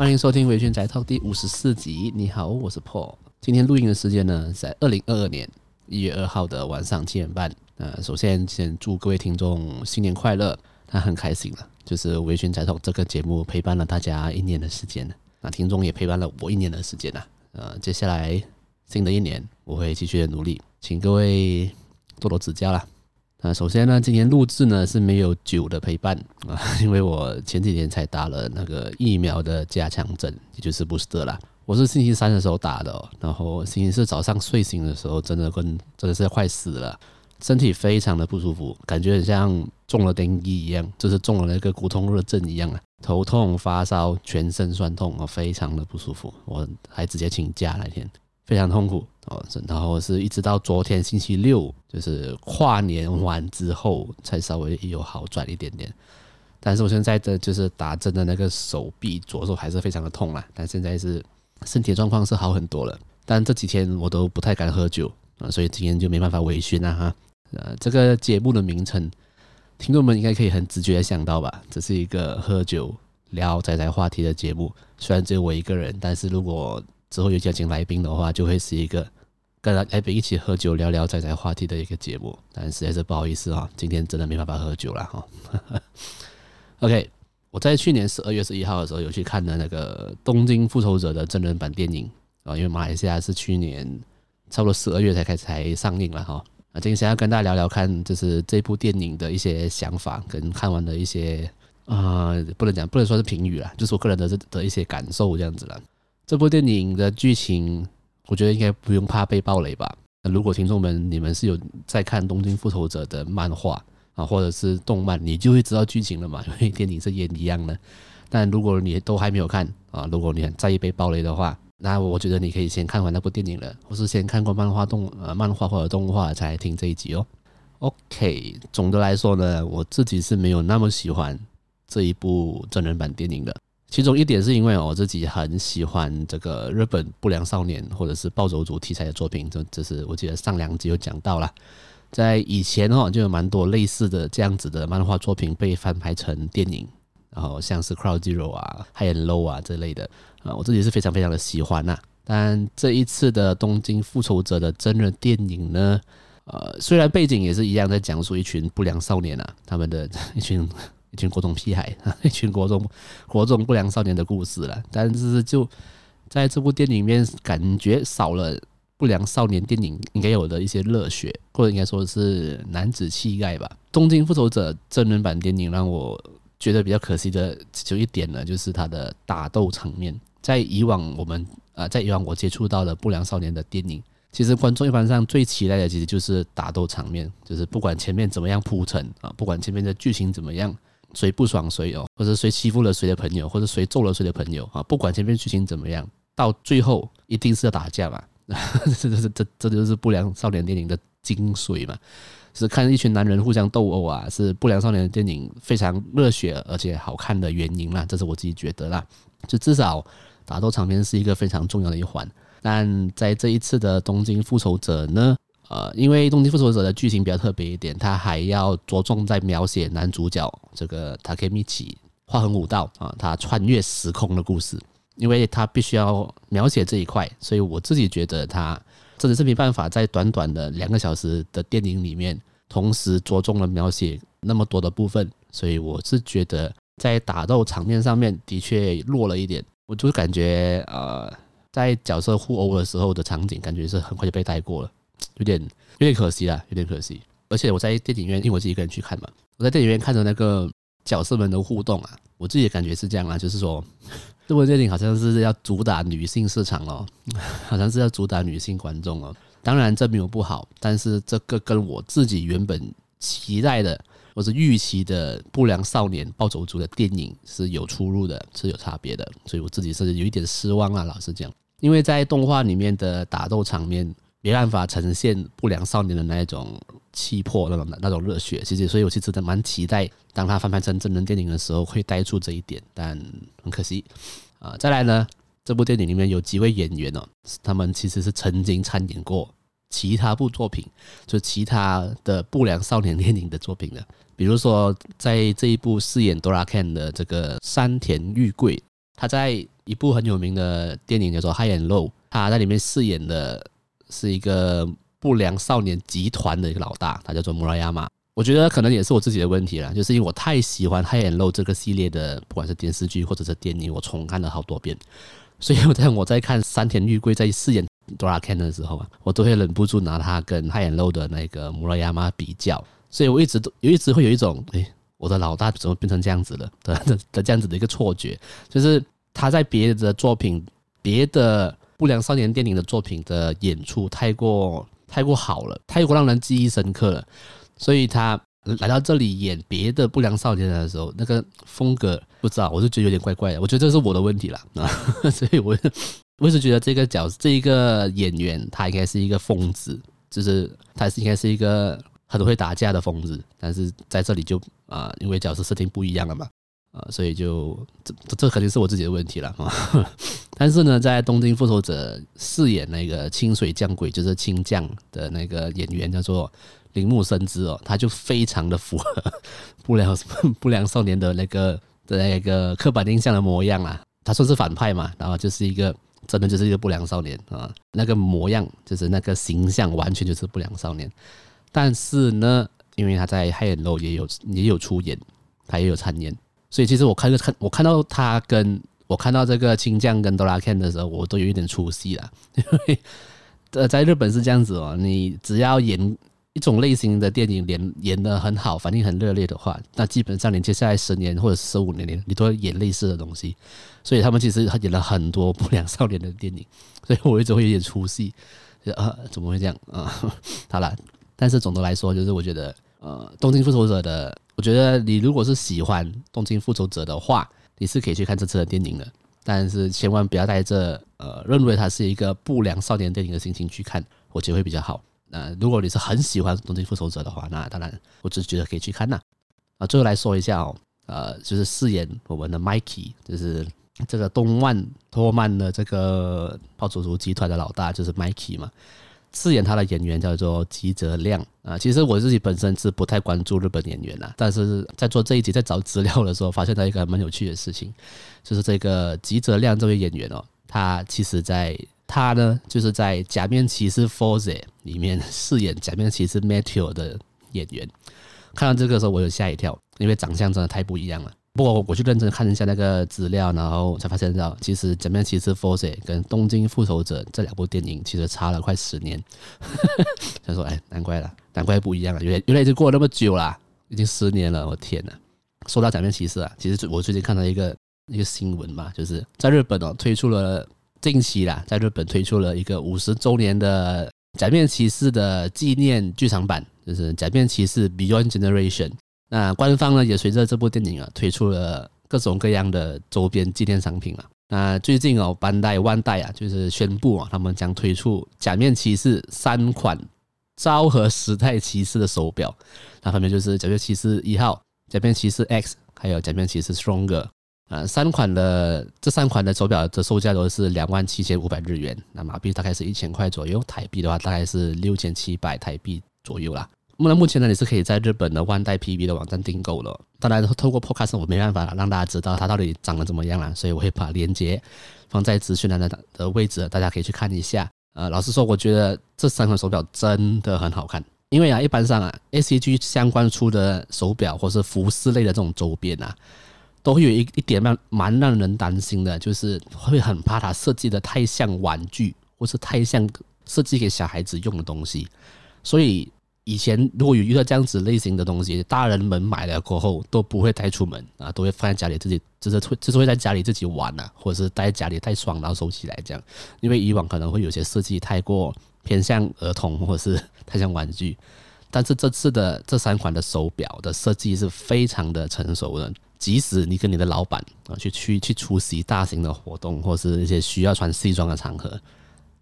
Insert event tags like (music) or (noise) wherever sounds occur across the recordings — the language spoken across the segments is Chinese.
欢迎收听《微醺宅 Talk》第五十四集。你好，我是 Paul。今天录音的时间呢，在二零二二年一月二号的晚上七点半。呃，首先先祝各位听众新年快乐。他很开心了，就是《微醺宅 Talk》这个节目陪伴了大家一年的时间，那听众也陪伴了我一年的时间了。呃，接下来新的一年，我会继续的努力，请各位多多指教啦。那首先呢，今天录制呢是没有酒的陪伴啊，(laughs) 因为我前几天才打了那个疫苗的加强针，也就是 booster 啦。我是星期三的时候打的，然后星期四早上睡醒的时候，真的跟真的是快死了，身体非常的不舒服，感觉很像中了电击一样，就是中了那个骨痛热症一样啊，头痛、发烧、全身酸痛啊，非常的不舒服，我还直接请假那天。非常痛苦哦，然后是一直到昨天星期六，就是跨年完之后才稍微有好转一点点。但是我现在的就是打针的那个手臂左手还是非常的痛啦，但现在是身体状况是好很多了。但这几天我都不太敢喝酒啊，所以今天就没办法微醺啊哈。呃，这个节目的名称，听众们应该可以很直觉的想到吧？这是一个喝酒聊宅宅话题的节目，虽然只有我一个人，但是如果之后有邀请来宾的话，就会是一个跟来宾一起喝酒聊聊宅宅话题的一个节目。但实在是不好意思啊，今天真的没办法喝酒了哈。(laughs) OK，我在去年十二月十一号的时候有去看的那个《东京复仇者》的真人版电影啊，因为马来西亚是去年差不多十二月才开始才上映了哈。啊，今天想要跟大家聊聊看，就是这部电影的一些想法跟看完的一些啊、不能讲不能说是评语了，就是我个人的的一些感受这样子了。这部电影的剧情，我觉得应该不用怕被爆雷吧？那如果听众们你们是有在看《东京复仇者》的漫画啊，或者是动漫，你就会知道剧情了嘛，因为电影是演一样的。但如果你都还没有看啊，如果你很在意被爆雷的话，那我觉得你可以先看完那部电影了，或是先看过漫画动呃漫画或者动画才听这一集哦。OK，总的来说呢，我自己是没有那么喜欢这一部真人版电影的。其中一点是因为我自己很喜欢这个日本不良少年或者是暴走族题材的作品，这这是我记得上两集有讲到了，在以前哦就有蛮多类似的这样子的漫画作品被翻拍成电影，然后像是 Crow Zero 啊、High and Low 啊这类的啊，我自己是非常非常的喜欢呐。但这一次的东京复仇者的真人电影呢，呃，虽然背景也是一样，在讲述一群不良少年啊，他们的 (laughs) 一群。一群国中屁孩，(laughs) 一群国中国中不良少年的故事了。但是就在这部电影里面，感觉少了不良少年电影应该有的一些热血，或者应该说是男子气概吧。《东京复仇者》真人版电影让我觉得比较可惜的就一点呢，就是它的打斗场面。在以往我们啊，在以往我接触到的不良少年的电影，其实观众一般上最期待的其实就是打斗场面，就是不管前面怎么样铺陈啊，不管前面的剧情怎么样。谁不爽谁哦，或者谁欺负了谁的朋友，或者谁揍了谁的朋友啊？不管前面剧情怎么样，到最后一定是要打架嘛。(laughs) 这这这这就是不良少年电影的精髓嘛。是看一群男人互相斗殴啊，是不良少年电影非常热血而且好看的原因啦。这是我自己觉得啦。就至少打斗场面是一个非常重要的一环。但在这一次的东京复仇者呢？呃，因为《东京复仇者》的剧情比较特别一点，他还要着重在描写男主角这个塔克米奇画横武道啊，他穿越时空的故事。因为他必须要描写这一块，所以我自己觉得他真的是没办法在短短的两个小时的电影里面，同时着重了描写那么多的部分。所以我是觉得在打斗场面上面的确弱了一点。我就感觉呃，在角色互殴的时候的场景，感觉是很快就被带过了。有点有点可惜啦，有点可惜。而且我在电影院，因为我自己一个人去看嘛，我在电影院看着那个角色们的互动啊，我自己的感觉是这样啊，就是说 (laughs) 这部电影好像是要主打女性市场哦，(laughs) 好像是要主打女性观众哦。当然这没有不好，但是这个跟我自己原本期待的或是预期的不良少年暴走族的电影是有出入的，是有差别的。所以我自己是有一点失望啊，老实讲，因为在动画里面的打斗场面。没办法呈现不良少年的那一种气魄，那种那种热血。其实，所以我其实真的蛮期待，当他翻拍成真人电影的时候，会带出这一点。但很可惜啊。再来呢，这部电影里面有几位演员哦，他们其实是曾经参演过其他部作品，就其他的不良少年电影的作品的。比如说，在这一部饰演 Dora Ken 的这个山田裕贵，他在一部很有名的电影叫做《High and Low》，他在里面饰演的是一个不良少年集团的一个老大，他叫做穆拉亚马。我觉得可能也是我自己的问题了，就是因为我太喜欢《High and Low》这个系列的，不管是电视剧或者是电影，我重看了好多遍。(laughs) 所以我在我在看山田裕贵在饰演 Dora Ken 的时候啊，我都会忍不住拿他跟 High and Low 的那个穆拉亚马比较。所以我一直都有一直会有一种，诶，我的老大怎么变成这样子了 (laughs) 的的的这样子的一个错觉，就是他在别的作品、别的不良少年电影的作品的演出太过太过好了，太过让人记忆深刻了，所以他来到这里演别的不良少年的时候，那个风格不知道，我就觉得有点怪怪的。我觉得这是我的问题了啊，(laughs) 所以我我一直觉得这个角这一个演员他应该是一个疯子，就是他是应该是一个。很会打架的疯子，但是在这里就啊、因为角色设定不一样了嘛，啊、呃，所以就这这肯定是我自己的问题了啊。(laughs) 但是呢，在《东京复仇者》饰演那个清水将鬼，就是清将的那个演员叫做铃木伸之哦，他就非常的符合不良 (laughs) 不良少年的那个的那个刻板印象的模样啦。他说是反派嘛，然后就是一个真的就是一个不良少年啊，那个模样就是那个形象完全就是不良少年。但是呢，因为他在《High and Low》也有也有出演，他也有参演，所以其实我看看我看到他跟我看到这个青将跟 Dora Ken 的时候，我都有一点出戏了。(laughs) 因为呃，在日本是这样子哦，你只要演一种类型的电影，演演得很好，反应很热烈的话，那基本上你接下来十年或者十五年，你都会演类似的东西。所以他们其实演了很多不良少年的电影，(laughs) 所以我一直会有点出戏，就啊，怎么会这样啊？(laughs) 好了。但是总的来说，就是我觉得，呃，《东京复仇者》的，我觉得你如果是喜欢《东京复仇者》的话，你是可以去看这次的电影的。但是千万不要带着呃认为它是一个不良少年电影的心情去看，我觉得会比较好。那如果你是很喜欢《东京复仇者》的话，那当然，我只是觉得可以去看呐。啊，最后来说一下哦，呃，就是饰演我们的 Mikey，就是这个东万托曼的这个暴走族集团的老大，就是 Mikey 嘛。饰演他的演员叫做吉泽亮啊，其实我自己本身是不太关注日本演员呐，但是在做这一集在找资料的时候，发现到一个蛮有趣的事情，就是这个吉泽亮这位演员哦，他其实在他呢就是在假面骑士 Fourze 里面饰演假面骑士 Meteor 的演员，看到这个时候我有吓一跳，因为长相真的太不一样了。不过我去认真看一下那个资料，然后才发现到，其实《假面骑士 Force》跟《东京复仇者》这两部电影其实差了快十年。(laughs) 他说：“哎，难怪了，难怪不一样了，原来原来已经过了那么久了，已经十年了，我天呐！说到《假面骑士》啊，其实我最近看到一个一个新闻嘛，就是在日本哦推出了近期啦，在日本推出了一个五十周年的《假面骑士》的纪念剧场版，就是《假面骑士 Beyond Generation》。那官方呢也随着这部电影啊推出了各种各样的周边纪念商品啊。那最近哦，班代万代啊就是宣布啊，他们将推出假面骑士三款昭和时代骑士的手表。那分别就是假面骑士一号、假面骑士 X，还有假面骑士 Stronger。啊，三款的这三款的手表的售价都是两万七千五百日元，那马币大概是一千块左右，台币的话大概是六千七百台币左右啦。那目前呢，你是可以在日本的万代 PB 的网站订购了。当然，透过 Podcast 我没办法让大家知道它到底长得怎么样了，所以我会把链接放在资讯栏的的位置，大家可以去看一下。呃，老实说，我觉得这三款手表真的很好看。因为啊，一般上啊，ACG 相关出的手表或是服饰类的这种周边啊，都会有一一点蛮蛮让人担心的，就是会很怕它设计的太像玩具，或是太像设计给小孩子用的东西，所以。以前如果有遇到这样子类型的东西，大人们买了过后都不会带出门啊，都会放在家里自己，就是会就是会在家里自己玩呐，或者是待在家里太爽，然后收起来这样。因为以往可能会有些设计太过偏向儿童，或者是太像玩具。但是这次的这三款的手表的设计是非常的成熟的，即使你跟你的老板啊去去去出席大型的活动，或是一些需要穿西装的场合，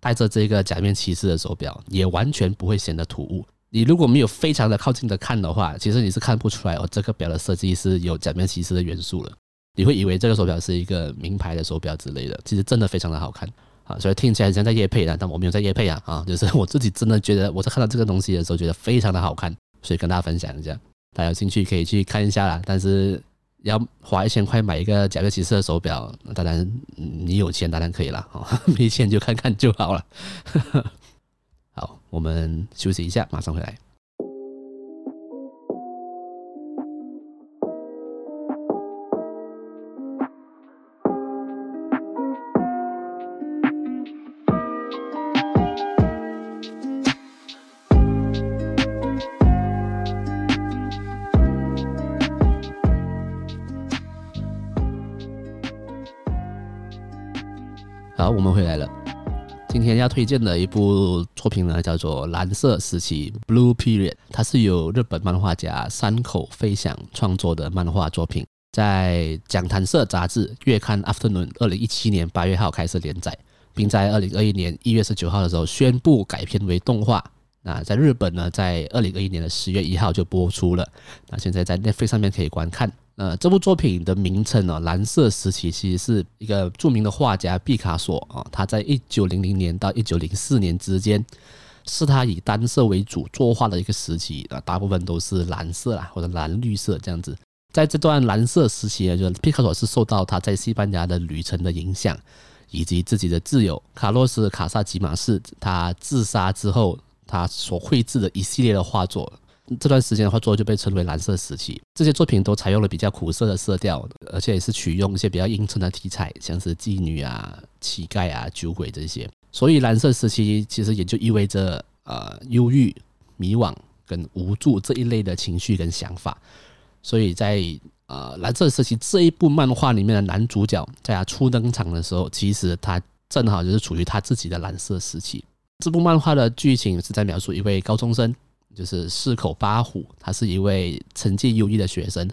带着这个假面骑士的手表，也完全不会显得突兀。你如果没有非常的靠近的看的话，其实你是看不出来哦，这个表的设计是有假面骑士的元素了。你会以为这个手表是一个名牌的手表之类的，其实真的非常的好看啊！所以听起来像在夜配啊，但我没有在夜配啊啊，就是我自己真的觉得我在看到这个东西的时候，觉得非常的好看，所以跟大家分享一下，大家有兴趣可以去看一下啦。但是要花一千块买一个贾面骑士的手表，当然你有钱当然可以了，(laughs) 没钱就看看就好了。我们休息一下，马上回来。推荐的一部作品呢，叫做《蓝色时期》（Blue Period）。它是由日本漫画家山口飞翔创作的漫画作品，在讲谈社杂志月刊《Afternoon》二零一七年八月号开始连载，并在二零二一年一月十九号的时候宣布改编为动画。那在日本呢，在二零二一年的十月一号就播出了。那现在在 Netflix 上面可以观看。呃，这部作品的名称呢，蓝色时期其实是一个著名的画家毕卡索啊，他在一九零零年到一九零四年之间，是他以单色为主作画的一个时期啊，大部分都是蓝色啊或者蓝绿色这样子。在这段蓝色时期呢，就毕卡索是受到他在西班牙的旅程的影响，以及自己的挚友卡洛斯卡萨吉马士他自杀之后，他所绘制的一系列的画作。这段时间的画作就被称为蓝色时期。这些作品都采用了比较苦涩的色调，而且也是取用一些比较阴沉的题材，像是妓女啊、乞丐啊、酒鬼这些。所以蓝色时期其实也就意味着呃忧郁、迷惘跟无助这一类的情绪跟想法。所以在呃蓝色时期这一部漫画里面的男主角，在他初登场的时候，其实他正好就是处于他自己的蓝色时期。这部漫画的剧情是在描述一位高中生。就是四口八虎，他是一位成绩优异的学生，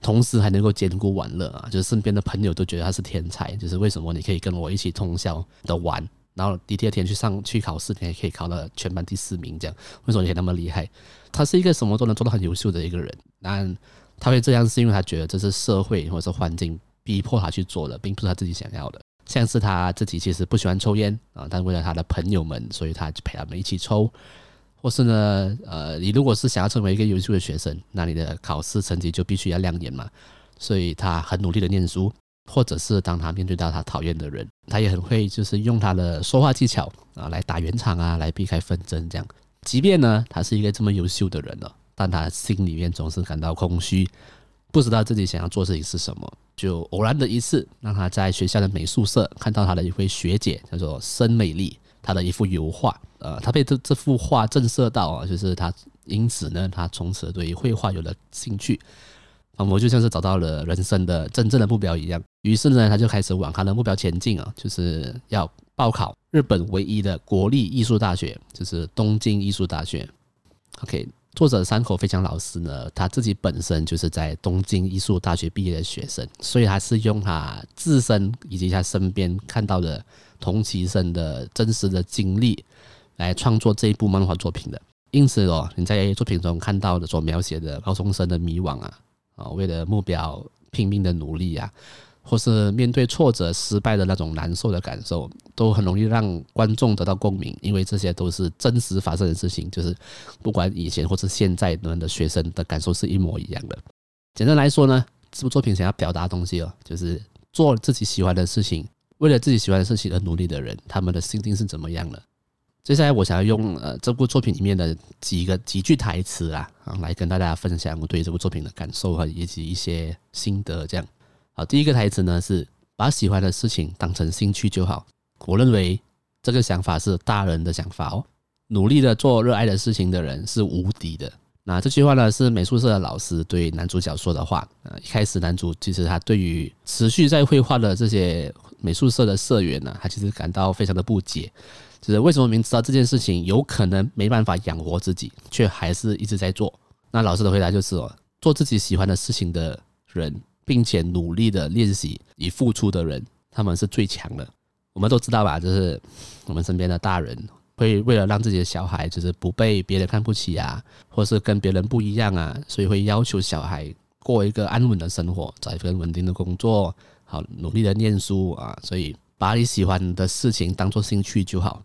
同时还能够兼顾玩乐啊，就是身边的朋友都觉得他是天才。就是为什么你可以跟我一起通宵的玩，然后第二天去上去考试，你还可以考到全班第四名，这样为什么你可以那么厉害？他是一个什么都能做到很优秀的一个人，但他会这样是因为他觉得这是社会或者是环境逼迫他去做的，并不是他自己想要的。像是他自己其实不喜欢抽烟啊，但为了他的朋友们，所以他就陪他们一起抽。或是呢，呃，你如果是想要成为一个优秀的学生，那你的考试成绩就必须要亮眼嘛。所以他很努力的念书，或者是当他面对到他讨厌的人，他也很会就是用他的说话技巧啊来打圆场啊，来避开纷争这样。即便呢，他是一个这么优秀的人了，但他心里面总是感到空虚，不知道自己想要做事情是什么。就偶然的一次，让他在学校的美术社看到他的一位学姐，叫做申美丽。他的一幅油画，呃，他被这这幅画震慑到啊，就是他因此呢，他从此对绘画有了兴趣，仿佛就像是找到了人生的真正的目标一样。于是呢，他就开始往他的目标前进啊，就是要报考日本唯一的国立艺术大学，就是东京艺术大学。OK，作者山口飞翔老师呢，他自己本身就是在东京艺术大学毕业的学生，所以他是用他自身以及他身边看到的。同期生的真实的经历来创作这一部漫画作品的，因此哦，你在作品中看到的所描写的高中生的迷惘啊，啊，为了目标拼命的努力啊，或是面对挫折失败的那种难受的感受，都很容易让观众得到共鸣，因为这些都是真实发生的事情，就是不管以前或是现在的的学生的感受是一模一样的。简单来说呢，这部作品想要表达的东西哦，就是做自己喜欢的事情。为了自己喜欢的事情而努力的人，他们的心境是怎么样的？接下来，我想要用呃这部作品里面的几个几句台词啊，啊，来跟大家分享我对这部作品的感受和以及一些心得。这样，好，第一个台词呢是把喜欢的事情当成兴趣就好。我认为这个想法是大人的想法哦。努力的做热爱的事情的人是无敌的。那这句话呢，是美术社的老师对男主角说的话。呃，一开始男主其实他对于持续在绘画的这些美术社的社员呢，他其实感到非常的不解，就是为什么明知道这件事情有可能没办法养活自己，却还是一直在做。那老师的回答就是哦，做自己喜欢的事情的人，并且努力的练习与付出的人，他们是最强的。我们都知道吧，就是我们身边的大人。会为了让自己的小孩就是不被别人看不起啊，或是跟别人不一样啊，所以会要求小孩过一个安稳的生活，找一份稳定的工作，好努力的念书啊。所以把你喜欢的事情当做兴趣就好。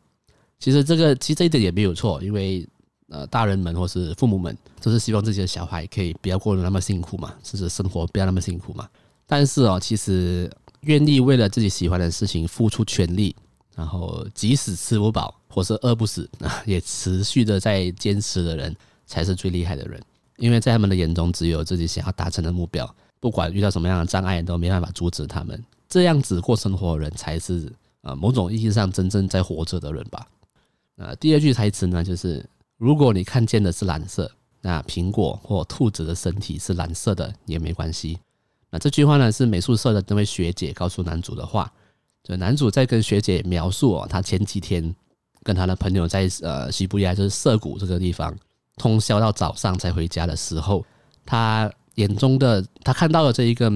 其实这个其实这一点也没有错，因为呃大人们或是父母们都是希望自己的小孩可以不要过得那么辛苦嘛，甚至生活不要那么辛苦嘛。但是哦，其实愿意为了自己喜欢的事情付出全力，然后即使吃不饱或是饿不死啊，也持续的在坚持的人，才是最厉害的人。因为在他们的眼中，只有自己想要达成的目标，不管遇到什么样的障碍，都没办法阻止他们。这样子过生活的人，才是啊某种意义上真正在活着的人吧。呃，第二句台词呢，就是如果你看见的是蓝色，那苹果或兔子的身体是蓝色的也没关系。那这句话呢，是美术社的那位学姐告诉男主的话。就男主在跟学姐描述哦，他前几天跟他的朋友在呃西布亚，就是涩谷这个地方通宵到早上才回家的时候，他眼中的他看到了这一个。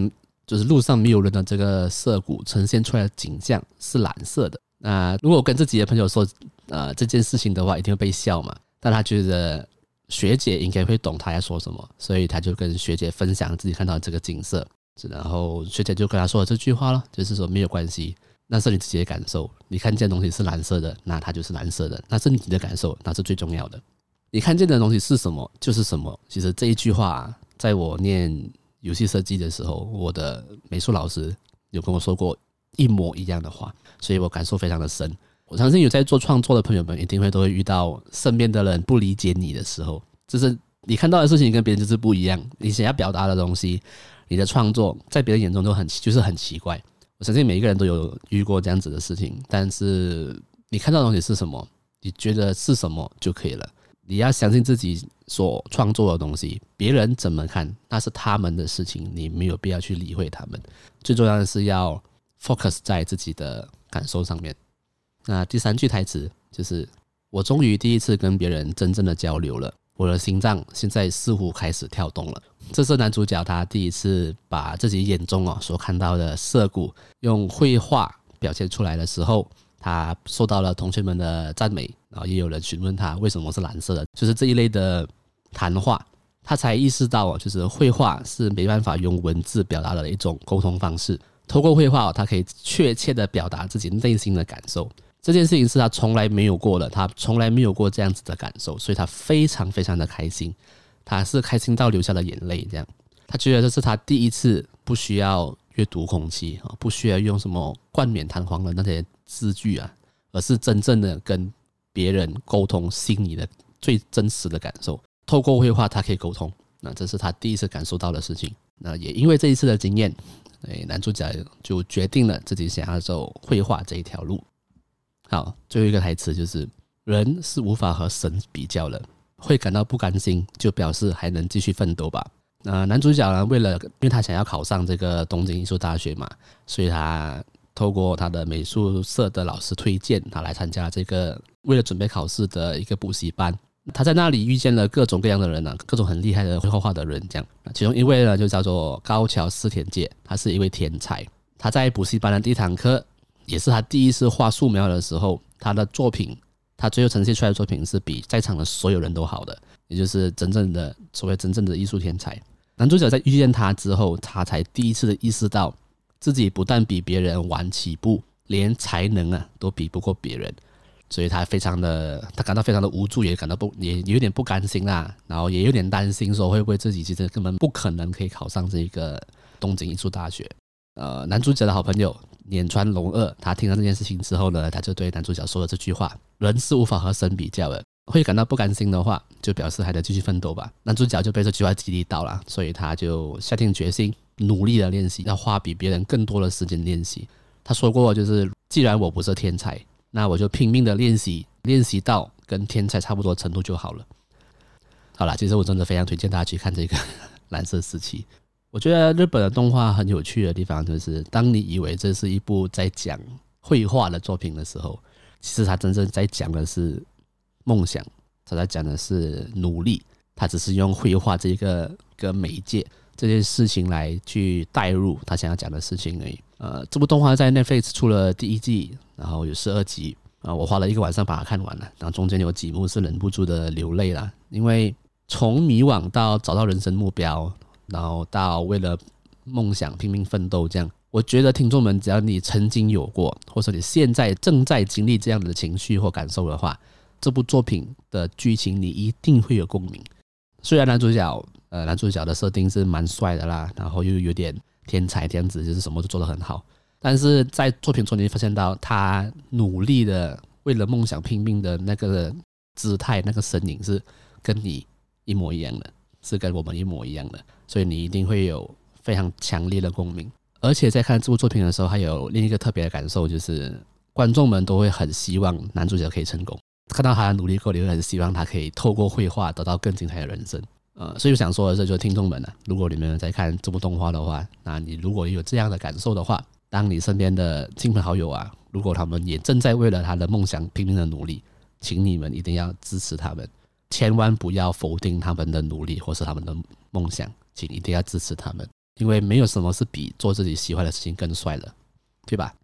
就是路上没有人的这个涩谷呈现出来的景象是蓝色的。那如果跟自己的朋友说，呃，这件事情的话，一定会被笑嘛。但他觉得学姐应该会懂他要说什么，所以他就跟学姐分享自己看到这个景色。然后学姐就跟他说了这句话了，就是说没有关系，那是你自己的感受。你看见东西是蓝色的，那它就是蓝色的，那是你的感受，那是最重要的。你看见的东西是什么，就是什么。其实这一句话，在我念。游戏设计的时候，我的美术老师有跟我说过一模一样的话，所以我感受非常的深。我相信有在做创作的朋友们，一定会都会遇到身边的人不理解你的时候，就是你看到的事情跟别人就是不一样，你想要表达的东西，你的创作在别人眼中都很就是很奇怪。我相信每一个人都有遇过这样子的事情，但是你看到的东西是什么，你觉得是什么就可以了。你要相信自己所创作的东西，别人怎么看那是他们的事情，你没有必要去理会他们。最重要的是要 focus 在自己的感受上面。那第三句台词就是：“我终于第一次跟别人真正的交流了，我的心脏现在似乎开始跳动了。”这是男主角他第一次把自己眼中哦所看到的涩谷用绘画表现出来的时候。他受到了同学们的赞美，然后也有人询问他为什么是蓝色的，就是这一类的谈话，他才意识到，就是绘画是没办法用文字表达的一种沟通方式。透过绘画，他可以确切的表达自己内心的感受。这件事情是他从来没有过的，他从来没有过这样子的感受，所以他非常非常的开心，他是开心到流下了眼泪。这样，他觉得这是他第一次不需要阅读空气啊，不需要用什么冠冕堂皇的那些。字句啊，而是真正的跟别人沟通心里的最真实的感受。透过绘画，他可以沟通。那这是他第一次感受到的事情。那也因为这一次的经验，哎，男主角就决定了自己想要走绘画这一条路。好，最后一个台词就是：人是无法和神比较的，会感到不甘心，就表示还能继续奋斗吧。那男主角呢，为了因为他想要考上这个东京艺术大学嘛，所以他。透过他的美术社的老师推荐，他来参加这个为了准备考试的一个补习班。他在那里遇见了各种各样的人呢，各种很厉害的会画画的人。这样，其中一位呢就叫做高桥思田介，他是一位天才。他在补习班的第一堂课，也是他第一次画素描的时候，他的作品，他最后呈现出来的作品是比在场的所有人都好的，也就是真正的所谓真正的艺术天才。男主角在遇见他之后，他才第一次的意识到。自己不但比别人晚起步，连才能啊都比不过别人，所以他非常的，他感到非常的无助，也感到不，也有点不甘心啦，然后也有点担心，说会不会自己其实根本不可能可以考上这个东京艺术大学。呃，男主角的好朋友镰川龙二，他听到这件事情之后呢，他就对男主角说了这句话：人是无法和神比较的，会感到不甘心的话，就表示还得继续奋斗吧。男主角就被这句话激励到了，所以他就下定决心。努力的练习，要花比别人更多的时间练习。他说过，就是既然我不是天才，那我就拼命的练习，练习到跟天才差不多程度就好了。好了，其实我真的非常推荐大家去看这个《(laughs) 蓝色时期》。我觉得日本的动画很有趣的地方，就是当你以为这是一部在讲绘画的作品的时候，其实他真正在讲的是梦想，他在讲的是努力，他只是用绘画这一个个媒介。这件事情来去带入他想要讲的事情而已。呃，这部动画在 Netflix 出了第一季，然后有十二集啊，我花了一个晚上把它看完了。然后中间有几幕是忍不住的流泪了，因为从迷惘到找到人生目标，然后到为了梦想拼命奋斗，这样，我觉得听众们只要你曾经有过，或者你现在正在经历这样的情绪或感受的话，这部作品的剧情你一定会有共鸣。虽然男主角呃男主角的设定是蛮帅的啦，然后又有点天才这样子，就是什么都做得很好，但是在作品中你会发现到他努力的为了梦想拼命的那个姿态，那个身影是跟你一模一样的，是跟我们一模一样的，所以你一定会有非常强烈的共鸣。而且在看这部作品的时候，还有另一个特别的感受，就是观众们都会很希望男主角可以成功。看到他的努力过，你会很希望他可以透过绘画得到更精彩的人生。呃，所以我想说的是，就是听众们呢、啊，如果你们在看这部动画的话，那你如果有这样的感受的话，当你身边的亲朋好友啊，如果他们也正在为了他的梦想拼命的努力，请你们一定要支持他们，千万不要否定他们的努力或是他们的梦想，请一定要支持他们。因为没有什么是比做自己喜欢的事情更帅了，对吧？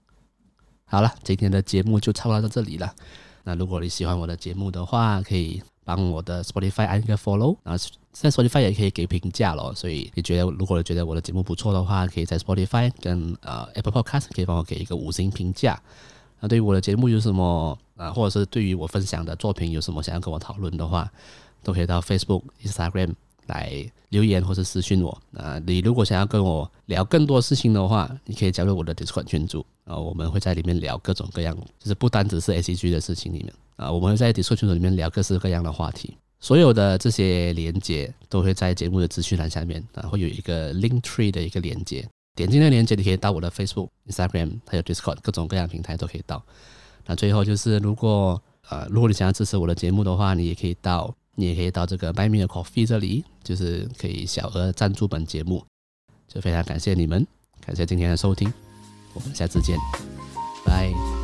好了，今天的节目就差不多到这里了。那如果你喜欢我的节目的话，可以帮我的 Spotify 按一个 follow，然后在 Spotify 也可以给评价咯。所以你觉得，如果觉得我的节目不错的话，可以在 Spotify 跟呃 Apple Podcast 可以帮我给一个五星评价。那对于我的节目有什么啊，或者是对于我分享的作品有什么想要跟我讨论的话，都可以到 Facebook、Instagram。来留言或是私讯我。那你如果想要跟我聊更多事情的话，你可以加入我的 Discord 群组啊，我们会在里面聊各种各样，就是不单只是 ACG 的事情里面啊，我们会在 Discord 群组里面聊各式各样的话题。所有的这些连接都会在节目的资讯栏下面啊，会有一个 Link Tree 的一个连接，点进那个连接，你可以到我的 Facebook、Instagram 还有 Discord 各种各样平台都可以到。那最后就是，如果呃，如果你想要支持我的节目的话，你也可以到。你也可以到这个 Buy Me a Coffee 这里，就是可以小额赞助本节目，就非常感谢你们，感谢今天的收听，我们下次见，拜。